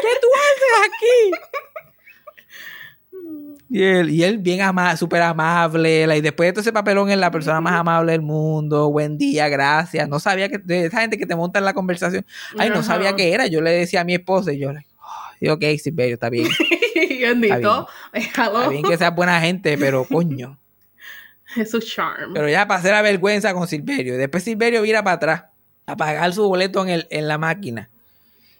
Speaker 1: ¿qué tú haces aquí? Y él, y él bien ama, súper amable. Y después de todo ese papelón es la persona más amable del mundo. Buen día, gracias. No sabía que esa gente que te monta en la conversación. Ay, no sabía qué era. Yo le decía a mi esposa y yo le digo, ok, Silverio, está bien.
Speaker 3: Bendito. Déjalo.
Speaker 1: Está bien que seas buena gente, pero coño.
Speaker 3: Es su charm.
Speaker 1: Pero ya pasé la vergüenza con Silverio. Después Silverio vira para atrás a pagar su boleto en, el, en la máquina.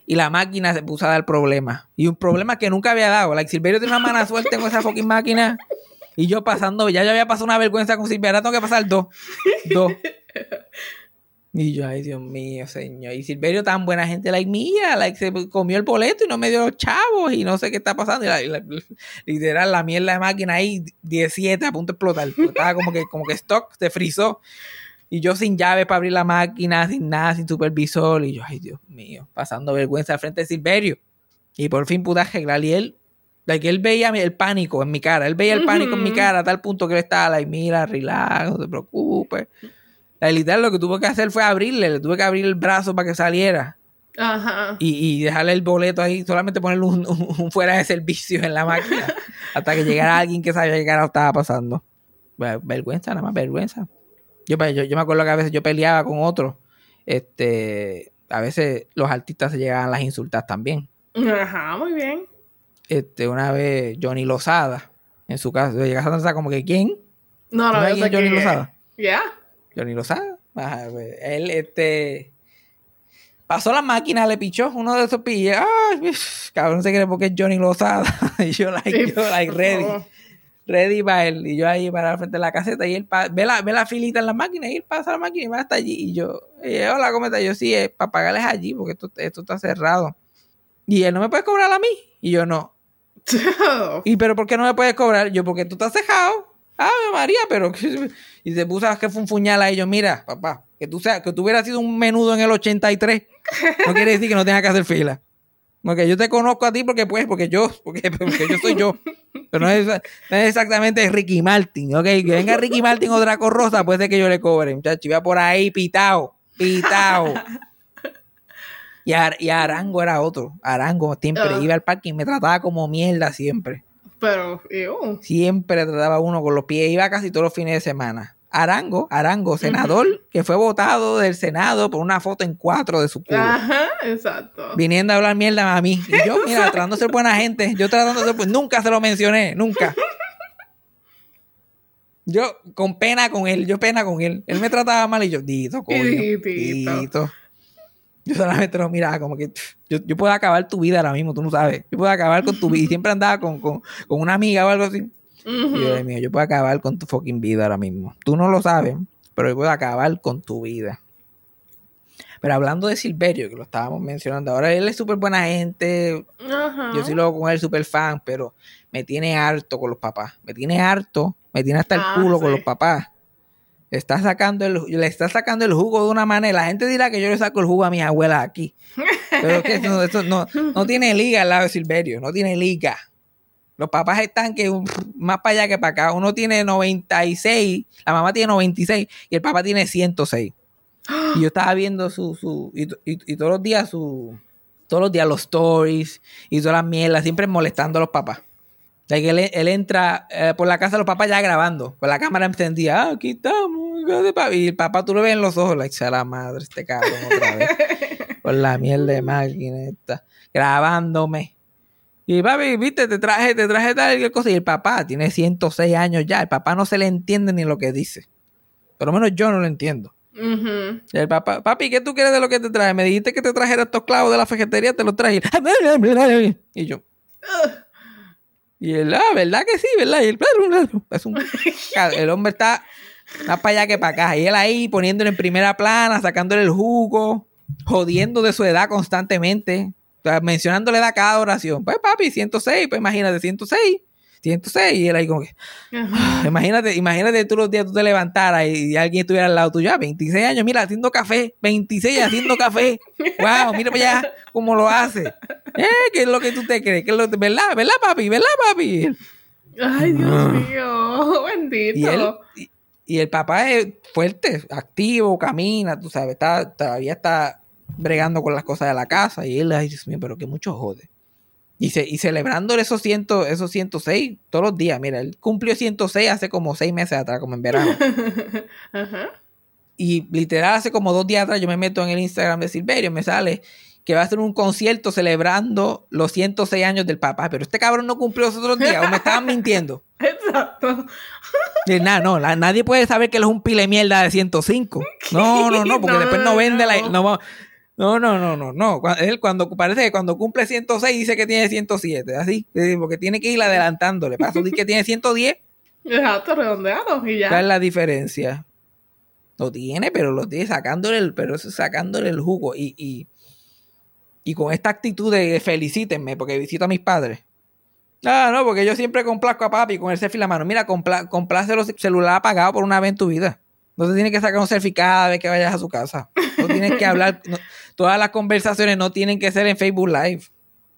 Speaker 1: Y la máquina se puso a dar problemas. Y un problema que nunca había dado. Like, Silverio tiene una mala suerte con esa fucking máquina. Y yo pasando, ya yo había pasado una vergüenza con Silverio. Ahora tengo que pasar dos. Dos. Y yo, ay, Dios mío, señor. Y Silverio, tan buena gente, like, mía, like, se comió el boleto y no me dio los chavos y no sé qué está pasando. Y la- literal, la mierda de máquina ahí, 17, a punto de explotar. Estaba como que, como que stock, se frizó. Y yo sin llave para abrir la máquina, sin nada, sin supervisor. Y yo, ay, Dios mío, pasando vergüenza al frente de Silverio. Y por fin pude arreglar. Y él, like, él veía el pánico en mi cara. Él veía el pánico en mi cara a tal punto que él estaba, like, mira, relax, no te preocupes. La literal lo que tuvo que hacer fue abrirle, le tuve que abrir el brazo para que saliera
Speaker 3: Ajá.
Speaker 1: y, y dejarle el boleto ahí, solamente ponerle un, un- un fuera de servicio en la máquina hasta que llegara alguien que sabía qué carajo estaba pasando. Ver- Vergüenza, nada más vergüenza. Yo, pues, yo, yo me acuerdo que a veces yo peleaba con otros. Este, a veces los artistas se llegaban a las insultas también.
Speaker 3: Ajá, muy bien.
Speaker 1: Este, una vez Johnny Lozada, en su casa, llega a pensar como que ¿quién?
Speaker 3: No, no,
Speaker 1: ¿Sabes
Speaker 3: yo
Speaker 1: quién
Speaker 3: sé
Speaker 1: es Johnny
Speaker 3: que-
Speaker 1: Lozada?
Speaker 3: Ya.
Speaker 1: Johnny Lozada. Pues, él, este. Pasó la máquina, le pichó uno de esos pillos. Ay, cabrón, se cree porque es Johnny Lozada. y yo, like, yo, like, ready. Ready para él. Y yo ahí para frente de la caseta. Y él ve, la, ve la filita en la máquina. Y él pasa la máquina y va hasta allí. Y yo, eh, hola, ¿cómo estás? Yo, sí, es para pagarles allí porque esto, esto está cerrado. Y él no me puede cobrar a mí. Y yo, no. ¿Y pero por qué no me puedes cobrar? Yo, porque tú estás cejado. Ah, María, pero... Y se puso a que fue un puñal a ellos. Mira, papá, que tú, seas, que tú hubieras sido un menudo en el 83. No quiere decir que no tengas que hacer fila. Porque yo te conozco a ti porque pues, porque yo, porque, porque yo soy yo. Pero no es, no es exactamente Ricky Martin, ¿ok? Que venga Ricky Martin o Draco Rosa, puede ser que yo le cobre, muchacho. Iba por ahí pitao, pitao. Y, Ar- y Arango era otro. Arango siempre
Speaker 3: Ah.
Speaker 1: iba al parque y me trataba como mierda siempre.
Speaker 3: Pero, ew.
Speaker 1: Siempre trataba uno con los pies. Iba casi todos los fines de semana. Arango, Arango, senador, que fue votado del Senado por una foto en cuatro de su culo.
Speaker 3: Ajá, exacto.
Speaker 1: Viniendo a hablar mierda a mí. Y yo, mira, tratando de ser buena gente. Yo tratando de ser, pues nunca se lo mencioné, nunca. Yo con pena con él, yo pena con él. Él me trataba mal y yo, Dito, coño.
Speaker 3: Dito.
Speaker 1: Yo solamente lo miraba como que yo, yo puedo acabar tu vida ahora mismo, tú no sabes. Yo puedo acabar con tu vida. Y siempre andaba con, con, con una amiga o algo así. Y yo, Dios mío, yo puedo acabar con tu fucking vida ahora mismo. Tú no lo sabes, pero yo puedo acabar con tu vida. Pero hablando de Silverio, que lo estábamos mencionando, ahora él es súper buena gente. Yo sí lo con él súper fan, pero me tiene harto con los papás. Me tiene harto, me tiene hasta el
Speaker 3: Ah,
Speaker 1: culo con los papás. Está sacando el, le está sacando el jugo de una manera. La gente dirá que yo le saco el jugo a mis abuelas aquí. Pero que eso, eso no, no tiene liga al lado de Silverio, no tiene liga. Los papás están que más para allá que para acá. Uno tiene 96, la mamá tiene 96 y el papá tiene 106. Y yo estaba viendo su, su y, y- y todos los días su, todos los días los stories y todas las mierdas, siempre molestando a los papás. Él, él entra eh, por la casa de los papás ya grabando, con la cámara encendida, ah, aquí estamos. Y el papá tú lo ves en los ojos, like, sea la madre, este cabrón otra vez, con la mierda de máquina esta, grabándome. Y papi, viste, te traje, te traje tal y cosa. Y el papá tiene 106 años ya. El papá no se le entiende ni lo que dice. Por lo menos yo no lo entiendo. El papá, papi, ¿qué tú quieres de lo que te traje? Me dijiste que te trajera estos clavos de la fejetería, te los traje. Y yo. Y él, ah, ¿verdad que sí? ¿Verdad? Y él, es un, el hombre está más para allá que para acá. Y él ahí poniéndolo en primera plana, sacándole el jugo, jodiendo de su edad constantemente. O sea, mencionándole edad cada oración. Pues papi, 106, pues imagínate, 106. 106. Y él ahí como que,
Speaker 3: Ajá.
Speaker 1: Imagínate, imagínate tú los días tú te levantaras y, y alguien estuviera al lado tuyo, ah, 26 años, mira, haciendo café, 26 haciendo café. Wow, mira para allá cómo lo hace. Eh, ¿Qué es lo que tú te crees? ¿Qué es lo, ¿Verdad? ¿Verdad, papi? ¿Verdad, papi?
Speaker 3: Ay, Dios
Speaker 1: Ah.
Speaker 3: mío. Bendito.
Speaker 1: Y él, y, y el papá es fuerte, activo, camina, tú sabes, está, todavía está bregando con las cosas de la casa y él, ay, Dios mío, pero que mucho jode. Y, ce- y celebrando esos, ciento, esos 106 todos los días. Mira, él cumplió 106 hace como seis meses atrás, como en verano.
Speaker 3: Ajá.
Speaker 1: Y literal, hace como dos días atrás yo me meto en el Instagram de Silverio, me sale que va a hacer un concierto celebrando los 106 años del papá. Pero este cabrón no cumplió esos otros días, o me estaban mintiendo.
Speaker 3: Exacto.
Speaker 1: Nada, no, la- nadie puede saber que él es un pile mierda de 105. No, no, no, porque
Speaker 3: No,
Speaker 1: después no vende la.
Speaker 3: no.
Speaker 1: No, no, no, no, no. no. Él cuando parece que cuando cumple 106 dice que tiene 107, así. Porque tiene que ir adelantándole. Para eso dice que tiene 110.
Speaker 3: Exacto, redondeado. Y
Speaker 1: ¿Cuál
Speaker 3: ya.
Speaker 1: es la diferencia? Lo tiene, pero lo tiene sacándole el, pero sacándole el jugo. Y, y, y con esta actitud de felicítenme porque visito a mis padres. Ah, no, porque yo siempre complazco a papi con el selfie en la mano. Mira, compla, complace los celular apagado por una vez en tu vida. No te tienes que sacar un selfie cada vez que vayas a su casa. No tienes que hablar. no- todas las conversaciones no tienen que ser en Facebook Live.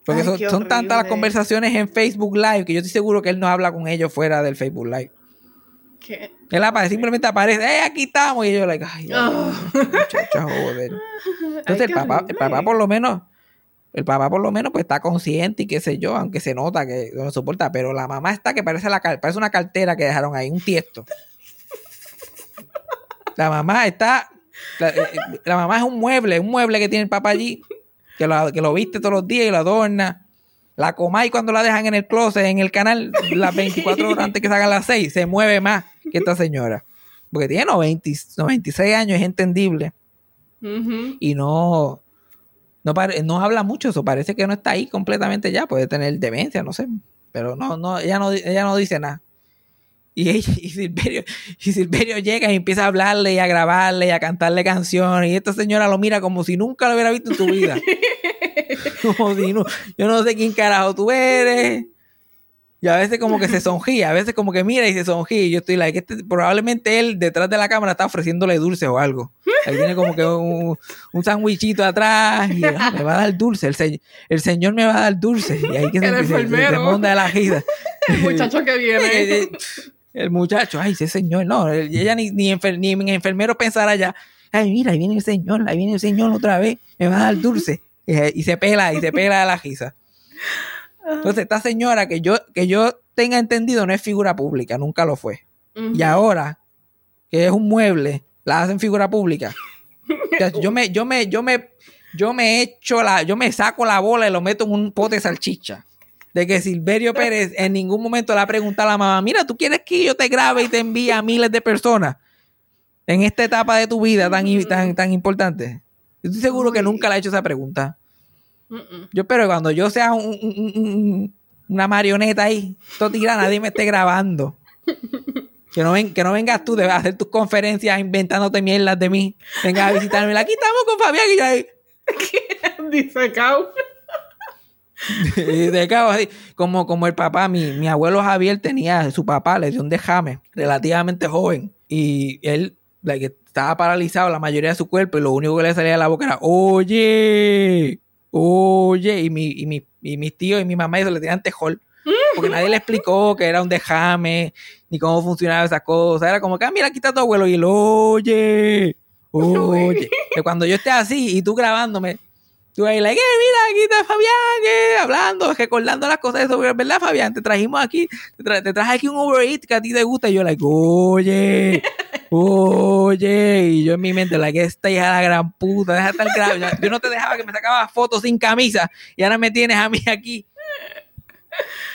Speaker 1: Porque
Speaker 3: Ay,
Speaker 1: son, tantas las conversaciones en Facebook Live que yo estoy seguro que él no habla con ellos fuera del Facebook Live.
Speaker 3: ¿Qué?
Speaker 1: Él aparece, simplemente aparece, ¡eh, aquí estamos! Y yo, like, ay,
Speaker 3: Oh.
Speaker 1: muchacha, joder. Entonces,
Speaker 3: Ay,
Speaker 1: el papá, el papá por lo menos, el papá por lo menos, pues está consciente y qué sé yo, aunque se nota que no lo soporta, pero la mamá está que parece, la, parece una cartera que dejaron ahí, un tiesto. La mamá está, la, eh, eh, la mamá es un mueble, un mueble que tiene el papá allí, que lo, que lo viste todos los días y lo adorna. La coma y cuando la dejan en el closet, en el canal, las 24 horas antes que salgan las 6, se mueve más que esta señora. Porque tiene 90, 96 años, es entendible. Y no, no, no habla mucho, eso parece que no está ahí completamente ya. Puede tener demencia, no sé. Pero no, no, ella no, ella no dice nada. Y, ella- y, Silverio, y Silverio llega y empieza a hablarle y a grabarle y a cantarle canciones. Y esta señora lo mira como si nunca lo hubiera visto en su vida. como si no, yo no sé quién carajo tú eres. Y a veces como que se sonjíe, a veces como que mira y se sonjíe. Y yo estoy like, este, probablemente él detrás de la cámara está ofreciéndole dulce o algo. Ahí tiene como que un, un sandwichito atrás y ah, me va a dar dulce. El, se- el señor me va a dar dulce. Y ahí que se,
Speaker 3: El
Speaker 1: se, se, monta la risa.
Speaker 3: El muchacho que viene.
Speaker 1: El muchacho, ay, ese señor, no, ella ni, ni, enfer- ni enfermero pensará ya, ay, mira, ahí viene el señor, ahí viene el señor otra vez, me va a dar dulce. Y, y se pela, y se pela de la risa. Entonces, esta señora que yo, que yo tenga entendido no es figura pública, nunca lo fue. Y ahora, que es un mueble, la hacen figura pública. O sea, yo me, yo me, yo me, yo me echo la, yo me saco la bola y lo meto en un pote de salchicha. De que Silverio Pérez en ningún momento le ha preguntado a la mamá, mira, ¿tú quieres que yo te grabe y te envíe a miles de personas en esta etapa de tu vida tan, tan, tan importante? Yo estoy seguro que nunca le ha hecho esa pregunta. Yo espero que cuando yo sea un- un- un- un- una marioneta ahí, tira, nadie me esté grabando. Que no, ven, que no vengas tú de hacer tus conferencias inventándote mierdas de mí. Vengas a visitarme. Aquí estamos con Fabián y yo ahí.
Speaker 3: Dice Cau.
Speaker 1: Cabo, así, como, como el papá, mi, mi abuelo Javier tenía, su papá le dio un dejame relativamente joven y él like, estaba paralizado la mayoría de su cuerpo y lo único que le salía de la boca era, oye, oye, y, mi, y, mi, y mis tíos y mi mamá y eso le tenían tejol. Porque nadie le explicó que era un dejame, ni cómo funcionaba esa cosa. Era como que, ah, mira, aquí está tu abuelo. Y él, oye, oye. Que cuando yo esté así y tú grabándome, Tú ahí, like, eh, mira, aquí está Fabián, eh, hablando, recordando las cosas de eso, ¿verdad, Fabián? Te trajimos aquí, te, tra- te traje aquí un Uber Eats que a ti te gusta. Y yo, like, oye, oye. Y yo en mi mente, like, esta hija de la gran puta, deja de estar grave. Yo no te dejaba que me sacaba fotos sin camisa y ahora me tienes a mí aquí.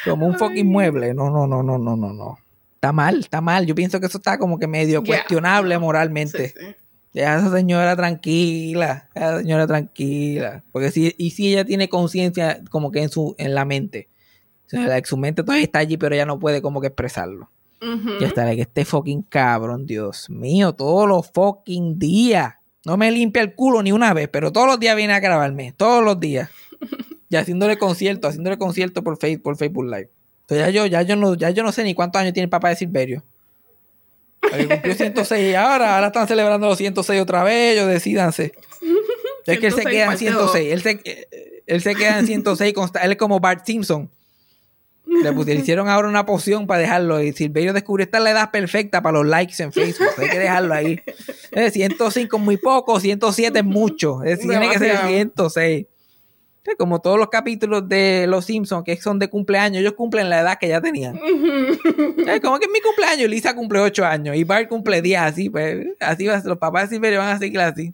Speaker 1: Como un fucking mueble. No, no, no, no, no, no, no. Está mal, está mal. Yo pienso que eso está como que medio
Speaker 3: Yeah.
Speaker 1: cuestionable moralmente.
Speaker 3: Sí, sí.
Speaker 1: Deja a esa señora tranquila, esa señora tranquila. Porque si, y si ella tiene conciencia como que en su, en la mente. O sea, su mente todavía está allí, pero ella no puede como que expresarlo.
Speaker 3: Ujú.
Speaker 1: Ya está, like, este fucking cabrón, Dios mío, todos los fucking días. No me limpia el culo ni una vez, pero todos los días viene a grabarme, todos los días. Y haciéndole concierto, haciéndole concierto por Facebook, por Facebook Live. Entonces ya yo, ya yo no, ya yo no sé ni cuántos años tiene el papá de Silverio. Porque cumplió 106 ahora, ahora están celebrando los 106 otra vez, ellos decídanse. Es que él se
Speaker 3: 106
Speaker 1: queda en
Speaker 3: parte dos.
Speaker 1: 106, él se, él se queda en 106, consta- él es como Bart Simpson. Le, pus- le hicieron ahora una poción para dejarlo y Silverio descubrió esta es la edad perfecta para los likes en Facebook, hay que dejarlo ahí. Eh, 105 es muy poco, 107 es mucho, es- tiene que ser
Speaker 3: Demasiado.
Speaker 1: 106. Es Como todos los capítulos de Los Simpsons que son de cumpleaños, ellos cumplen la edad que ya tenían. Eh, Como que es mi cumpleaños, Lisa cumple 8 años y Bart cumple 10, así, pues, así va, los papás de Silverio van a seguir así.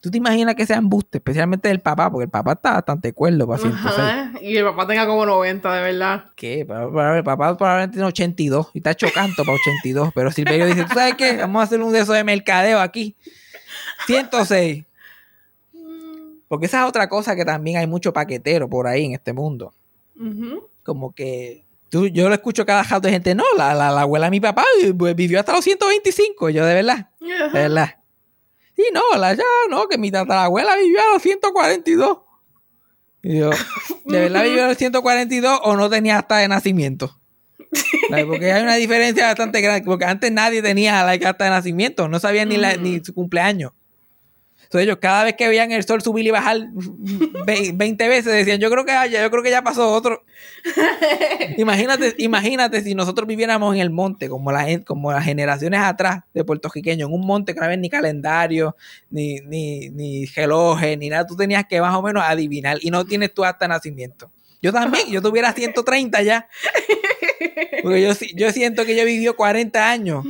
Speaker 1: ¿Tú te imaginas que sean embuste, especialmente del papá? Porque el papá está bastante cuerdo para 106.
Speaker 3: Ajá. Y el papá tenga como 90, de verdad.
Speaker 1: ¿Qué? El papá probablemente tiene 82 y está chocando para 82. Pero Silverio dice, ¿tú sabes qué? Vamos a hacer un de esos de mercadeo aquí. 106. Porque esa es otra cosa que también hay mucho paquetero por ahí en este mundo. Como que tú, yo lo escucho cada rato de gente, no, la, la, la abuela de mi papá vivió hasta los 125. Y Yo, de verdad, de verdad. Sí, no, la ya, no, que mi tatarabuela vivió a los 142. Y yo, ¿de verdad vivió a los 142 o no tenía hasta de nacimiento? Like, Porque hay una diferencia bastante grande. Porque antes nadie tenía like, hasta de nacimiento. No sabían ni, la- ni su cumpleaños. Entonces ellos cada vez que veían el sol subir y bajar ve- 20 veces decían, yo creo que ya, yo creo que ya pasó otro. imagínate, imagínate si nosotros viviéramos en el monte, como, la, como las generaciones atrás de puertorriqueños, en un monte que no había ni calendario, ni, ni, ni reloj, ni nada. Tú tenías que más o menos adivinar y no tienes tu hasta nacimiento. Yo también, yo tuviera 130 ya. Porque yo, yo siento que yo viví 40 años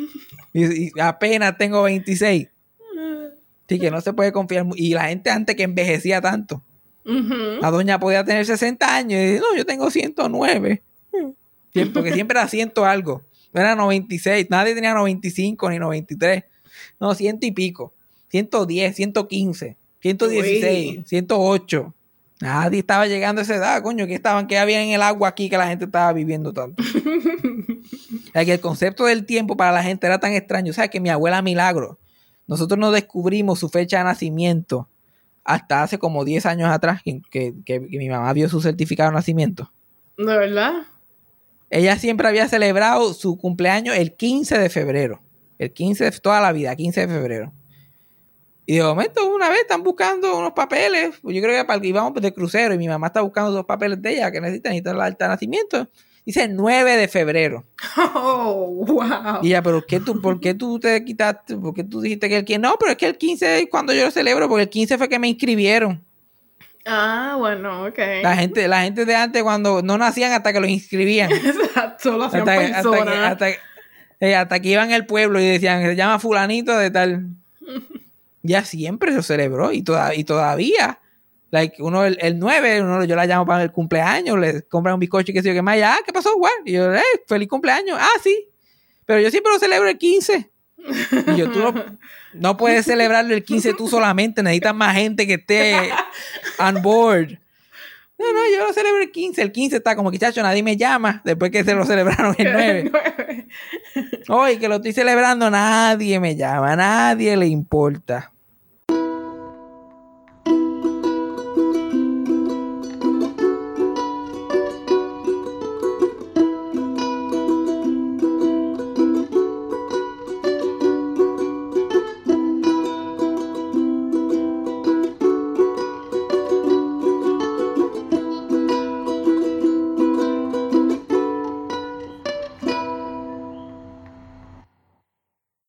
Speaker 1: y, y apenas tengo 26. Así que no se puede confiar. Y la gente antes que envejecía tanto. La doña podía tener 60 años y dice, no, yo tengo 109. Siempre, porque siempre era 100 algo. No era 96. Nadie tenía 95 ni 93. No, ciento y pico. 110, 115, 116,
Speaker 3: Uy.
Speaker 1: 108. Nadie estaba llegando a esa edad, coño. Que estaban, que había en el agua aquí que la gente estaba viviendo tanto. Es que el concepto del tiempo para la gente era tan extraño. ¿Sabes? Que mi abuela Milagro, nosotros no descubrimos su fecha de nacimiento hasta hace como 10 años atrás, que, que- que mi mamá vio su certificado de nacimiento.
Speaker 3: ¿De verdad?
Speaker 1: Ella siempre había celebrado su cumpleaños el 15 de febrero. El 15 de toda la vida, 15 de febrero. Y de momento, una vez están buscando unos papeles. pues Yo creo que para el que íbamos de crucero y mi mamá está buscando dos papeles de ella que necesitan, necesitan el alta de nacimiento. Dice 9 de febrero.
Speaker 3: Oh, wow.
Speaker 1: Y ella, pero ¿qué tú, ¿por qué tú te quitaste? ¿Por qué tú dijiste que el 15? No, pero es que el 15 es cuando yo lo celebro, porque el 15 fue que me inscribieron.
Speaker 3: Ah, bueno, ok.
Speaker 1: La gente, la gente de antes cuando no nacían hasta que los inscribían.
Speaker 3: Exacto, lo hacían
Speaker 1: hasta, que- hasta, que,
Speaker 3: personas.
Speaker 1: hasta, que- eh, hasta que iban al pueblo y decían, se llama fulanito de tal. Ya siempre se celebró y, toda, y todavía. Like, uno el, el 9, uno, yo la llamo para el cumpleaños, le compran un bizcocho y qué sé yo qué más. y, ah, ¿qué pasó, güey? Y yo, eh, feliz cumpleaños. Ah, sí. Pero yo siempre lo celebro el 15. Y yo, tú no, no puedes celebrarlo el 15 tú solamente, necesitas más gente que esté on board. No, no, yo lo celebro el 15. El 15 está como que, chacho, nadie me llama después que se lo celebraron el 9. Hoy que lo estoy celebrando, nadie me llama, nadie le importa.